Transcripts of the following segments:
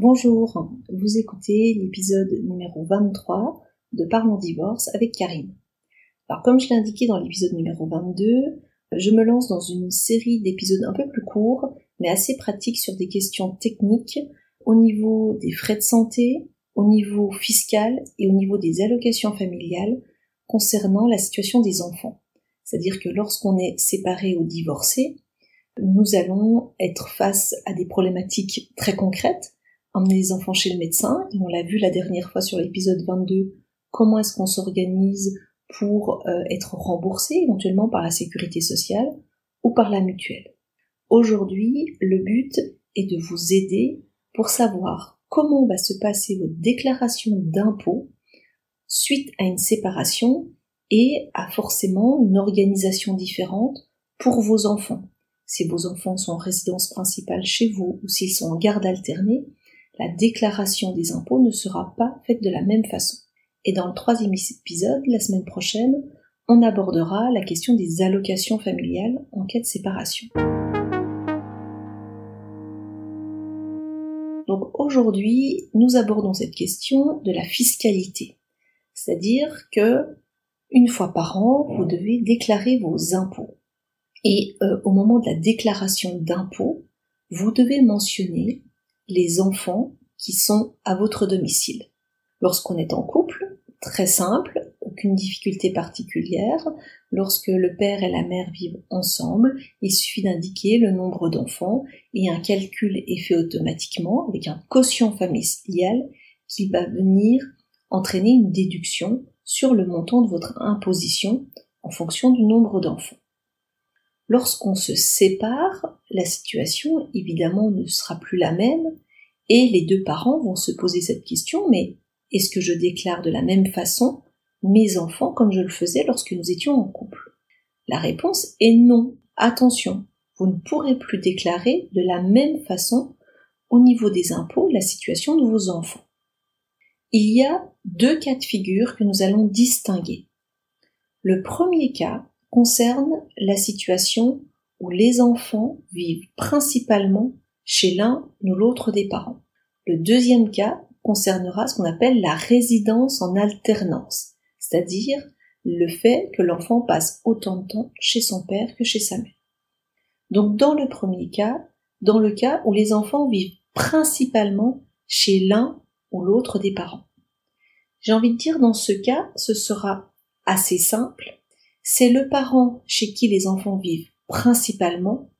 Bonjour, vous écoutez l'épisode numéro 23 de Parlons divorce avec Karine. Alors comme je l'ai indiqué dans l'épisode numéro 22, je me lance dans une série d'épisodes un peu plus courts, mais assez pratiques sur des questions techniques au niveau des frais de santé, au niveau fiscal et au niveau des allocations familiales concernant la situation des enfants. C'est-à-dire que lorsqu'on est séparé ou divorcé, nous allons être face à des problématiques très concrètes, emmener les enfants chez le médecin, et on l'a vu la dernière fois sur l'épisode 22, comment est-ce qu'on s'organise pour euh, être remboursé éventuellement par la sécurité sociale ou par la mutuelle. Aujourd'hui, le but est de vous aider pour savoir comment va se passer votre déclaration d'impôt suite à une séparation et à forcément une organisation différente pour vos enfants. Si vos enfants sont en résidence principale chez vous ou s'ils sont en garde alternée, la déclaration des impôts ne sera pas faite de la même façon. Et dans le troisième épisode, la semaine prochaine, on abordera la question des allocations familiales en cas de séparation. Donc aujourd'hui, nous abordons cette question de la fiscalité. C'est-à-dire que une fois par an, vous devez déclarer vos impôts. Et euh, au moment de la déclaration d'impôts, vous devez mentionner les enfants qui sont à votre domicile. Lorsqu'on est en couple, très simple, aucune difficulté particulière. Lorsque le père et la mère vivent ensemble, il suffit d'indiquer le nombre d'enfants et un calcul est fait automatiquement avec un quotient familial qui va venir entraîner une déduction sur le montant de votre imposition en fonction du nombre d'enfants. Lorsqu'on se sépare, la situation évidemment ne sera plus la même et les deux parents vont se poser cette question, mais est-ce que je déclare de la même façon mes enfants comme je le faisais lorsque nous étions en couple? La réponse est non. Attention, vous ne pourrez plus déclarer de la même façon au niveau des impôts la situation de vos enfants. Il y a deux cas de figure que nous allons distinguer. Le premier cas concerne la situation où les enfants vivent principalement chez l'un ou l'autre des parents. Le deuxième cas concernera ce qu'on appelle la résidence en alternance, c'est-à-dire le fait que l'enfant passe autant de temps chez son père que chez sa mère. Donc dans le premier cas, dans le cas où les enfants vivent principalement chez l'un ou l'autre des parents. J'ai envie de dire dans ce cas, ce sera assez simple. C'est le parent chez qui les enfants vivent principalement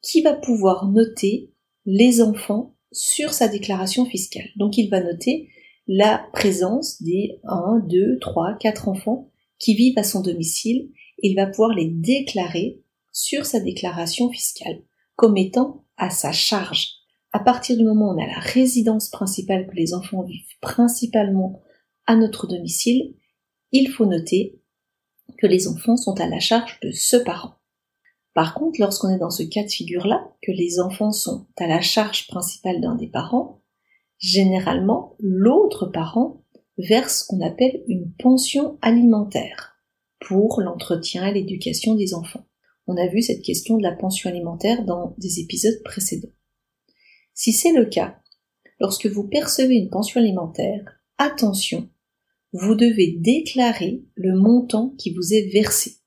qui va pouvoir noter les enfants sur sa déclaration fiscale. Donc il va noter la présence des 1, 2, 3, 4 enfants qui vivent à son domicile. Il va pouvoir les déclarer sur sa déclaration fiscale comme étant à sa charge. À partir du moment où on a la résidence principale que les enfants vivent principalement à notre domicile, il faut noter que les enfants sont à la charge de ce parent. Par contre, lorsqu'on est dans ce cas de figure-là, que les enfants sont à la charge principale d'un des parents, généralement, l'autre parent verse ce qu'on appelle une pension alimentaire pour l'entretien et l'éducation des enfants. On a vu cette question de la pension alimentaire dans des épisodes précédents. Si c'est le cas, lorsque vous percevez une pension alimentaire, attention, vous devez déclarer le montant qui vous est versé.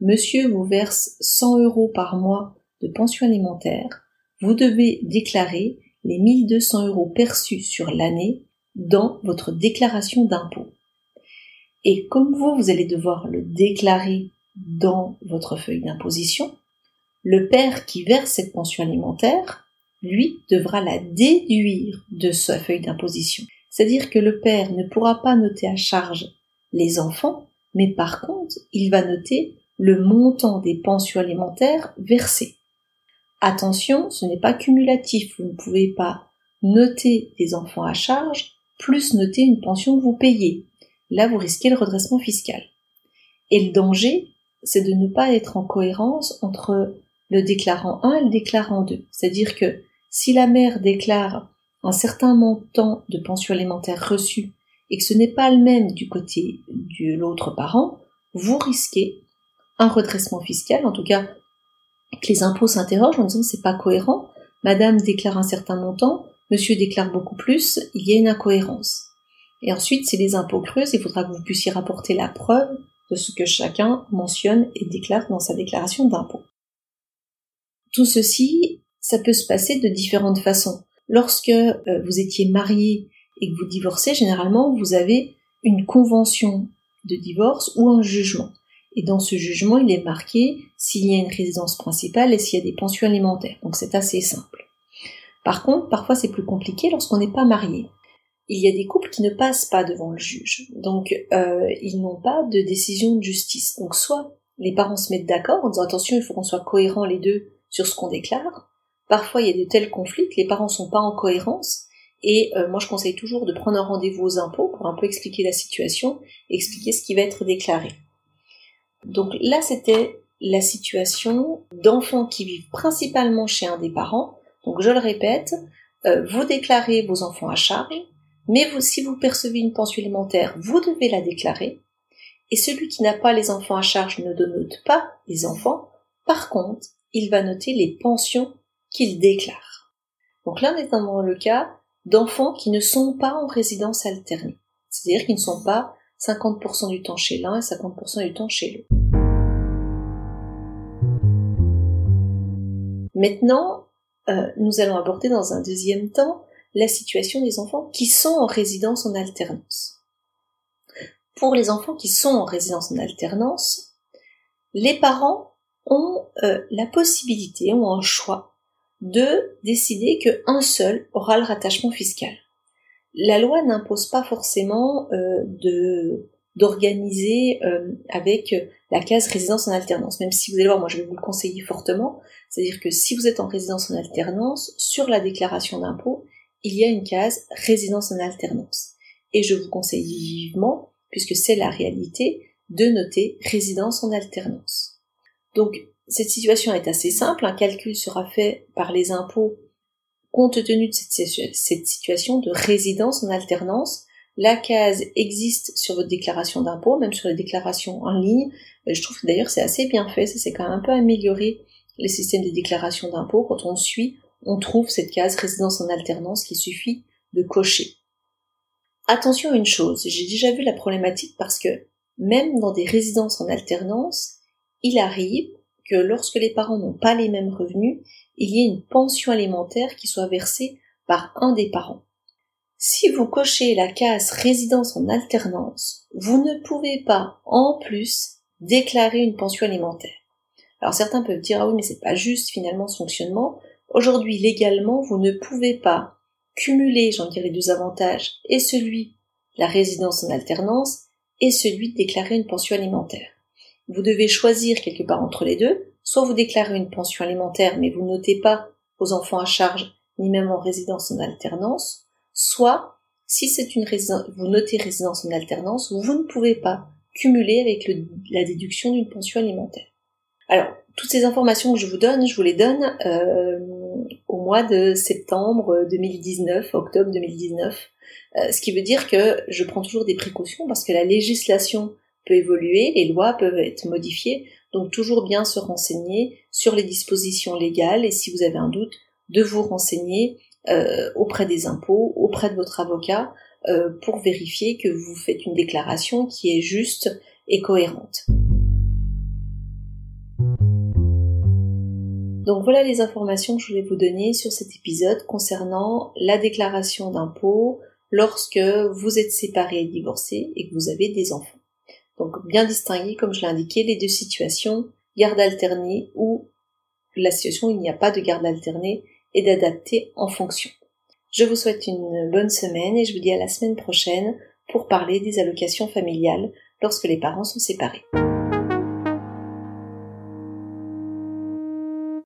Monsieur vous verse 100 euros par mois de pension alimentaire, vous devez déclarer les 1200 euros perçus sur l'année dans votre déclaration d'impôt. Et comme vous, vous allez devoir le déclarer dans votre feuille d'imposition, le père qui verse cette pension alimentaire, lui, devra la déduire de sa feuille d'imposition. C'est-à-dire que le père ne pourra pas noter à charge les enfants, mais par contre, il va noter le montant des pensions alimentaires versées. Attention, ce n'est pas cumulatif, vous ne pouvez pas noter des enfants à charge plus noter une pension que vous payez. Là, vous risquez le redressement fiscal. Et le danger, c'est de ne pas être en cohérence entre le déclarant 1 et le déclarant 2. C'est-à-dire que si la mère déclare un certain montant de pension alimentaire reçue et que ce n'est pas le même du côté de l'autre parent, vous risquez un redressement fiscal, en tout cas que les impôts s'interrogent en disant c'est pas cohérent, madame déclare un certain montant, monsieur déclare beaucoup plus, il y a une incohérence. Et ensuite, si les impôts creusent, il faudra que vous puissiez rapporter la preuve de ce que chacun mentionne et déclare dans sa déclaration d'impôt. Tout ceci, ça peut se passer de différentes façons. Lorsque euh, vous étiez marié et que vous divorcez, généralement, vous avez une convention de divorce ou un jugement. Et dans ce jugement, il est marqué s'il y a une résidence principale et s'il y a des pensions alimentaires. Donc c'est assez simple. Par contre, parfois c'est plus compliqué lorsqu'on n'est pas marié. Il y a des couples qui ne passent pas devant le juge. Donc euh, ils n'ont pas de décision de justice. Donc soit les parents se mettent d'accord en disant attention, il faut qu'on soit cohérents les deux sur ce qu'on déclare. Parfois il y a de tels conflits les parents sont pas en cohérence et euh, moi, je conseille toujours de prendre un rendez-vous aux impôts pour un peu expliquer la situation, expliquer ce qui va être déclaré. Donc là, c'était la situation d'enfants qui vivent principalement chez un des parents. Donc je le répète, euh, vous déclarez vos enfants à charge, mais si vous percevez une pension alimentaire, vous devez la déclarer. Et celui qui n'a pas les enfants à charge ne note pas les enfants. Par contre, il va noter les pensions qu'il déclare. Donc là, on est dans le cas d'enfants qui ne sont pas en résidence alternée. C'est-à-dire qu'ils ne sont pas 50% du temps chez l'un et 50% du temps chez l'autre. Maintenant, euh, nous allons aborder dans un deuxième temps la situation des enfants qui sont en résidence en alternance. Pour les enfants qui sont en résidence en alternance, les parents ont euh, la possibilité, ont un choix de décider qu'un seul aura le rattachement fiscal. La loi n'impose pas forcément euh, de d'organiser euh, avec la case résidence en alternance. Même si vous allez voir, moi je vais vous le conseiller fortement, c'est-à-dire que si vous êtes en résidence en alternance, sur la déclaration d'impôt, il y a une case résidence en alternance. Et je vous conseille vivement, puisque c'est la réalité, de noter résidence en alternance. Donc cette situation est assez simple, un calcul sera fait par les impôts compte tenu de cette, situation de résidence en alternance. La case existe sur votre déclaration d'impôt, même sur les déclarations en ligne. Euh, je trouve que d'ailleurs c'est assez bien fait, ça c'est quand même un peu amélioré les systèmes de déclaration d'impôt. Quand on suit, on trouve cette case résidence en alternance qu'il suffit de cocher. Attention à une chose, j'ai déjà vu la problématique parce que même dans des résidences en alternance, il arrive que lorsque les parents n'ont pas les mêmes revenus, il y ait une pension alimentaire qui soit versée par un des parents. Si vous cochez la case résidence en alternance, vous ne pouvez pas, en plus, déclarer une pension alimentaire. Alors certains peuvent dire, ah oui, mais c'est pas juste finalement ce fonctionnement. Aujourd'hui, légalement, vous ne pouvez pas cumuler, j'en dirais, deux avantages, et celui, la résidence en alternance, et celui de déclarer une pension alimentaire vous devez choisir quelque part entre les deux, soit vous déclarez une pension alimentaire mais vous notez pas vos enfants à charge ni même en résidence en alternance, soit si c'est une résidence, vous notez résidence en alternance, vous ne pouvez pas cumuler avec la déduction d'une pension alimentaire. Alors, toutes ces informations que je vous donne, je vous les donne euh, au mois de septembre 2019, octobre 2019, euh, ce qui veut dire que je prends toujours des précautions parce que la législation peut évoluer, les lois peuvent être modifiées, donc toujours bien se renseigner sur les dispositions légales et si vous avez un doute, de vous renseigner euh, auprès des impôts, auprès de votre avocat, euh, pour vérifier que vous faites une déclaration qui est juste et cohérente. Donc voilà les informations que je voulais vous donner sur cet épisode concernant la déclaration d'impôt lorsque vous êtes séparé et divorcé et que vous avez des enfants. Donc bien distinguer, comme je l'ai indiqué, les deux situations, garde alternée ou la situation où il n'y a pas de garde alternée et d'adapter en fonction. Je vous souhaite une bonne semaine et je vous dis à la semaine prochaine pour parler des allocations familiales lorsque les parents sont séparés.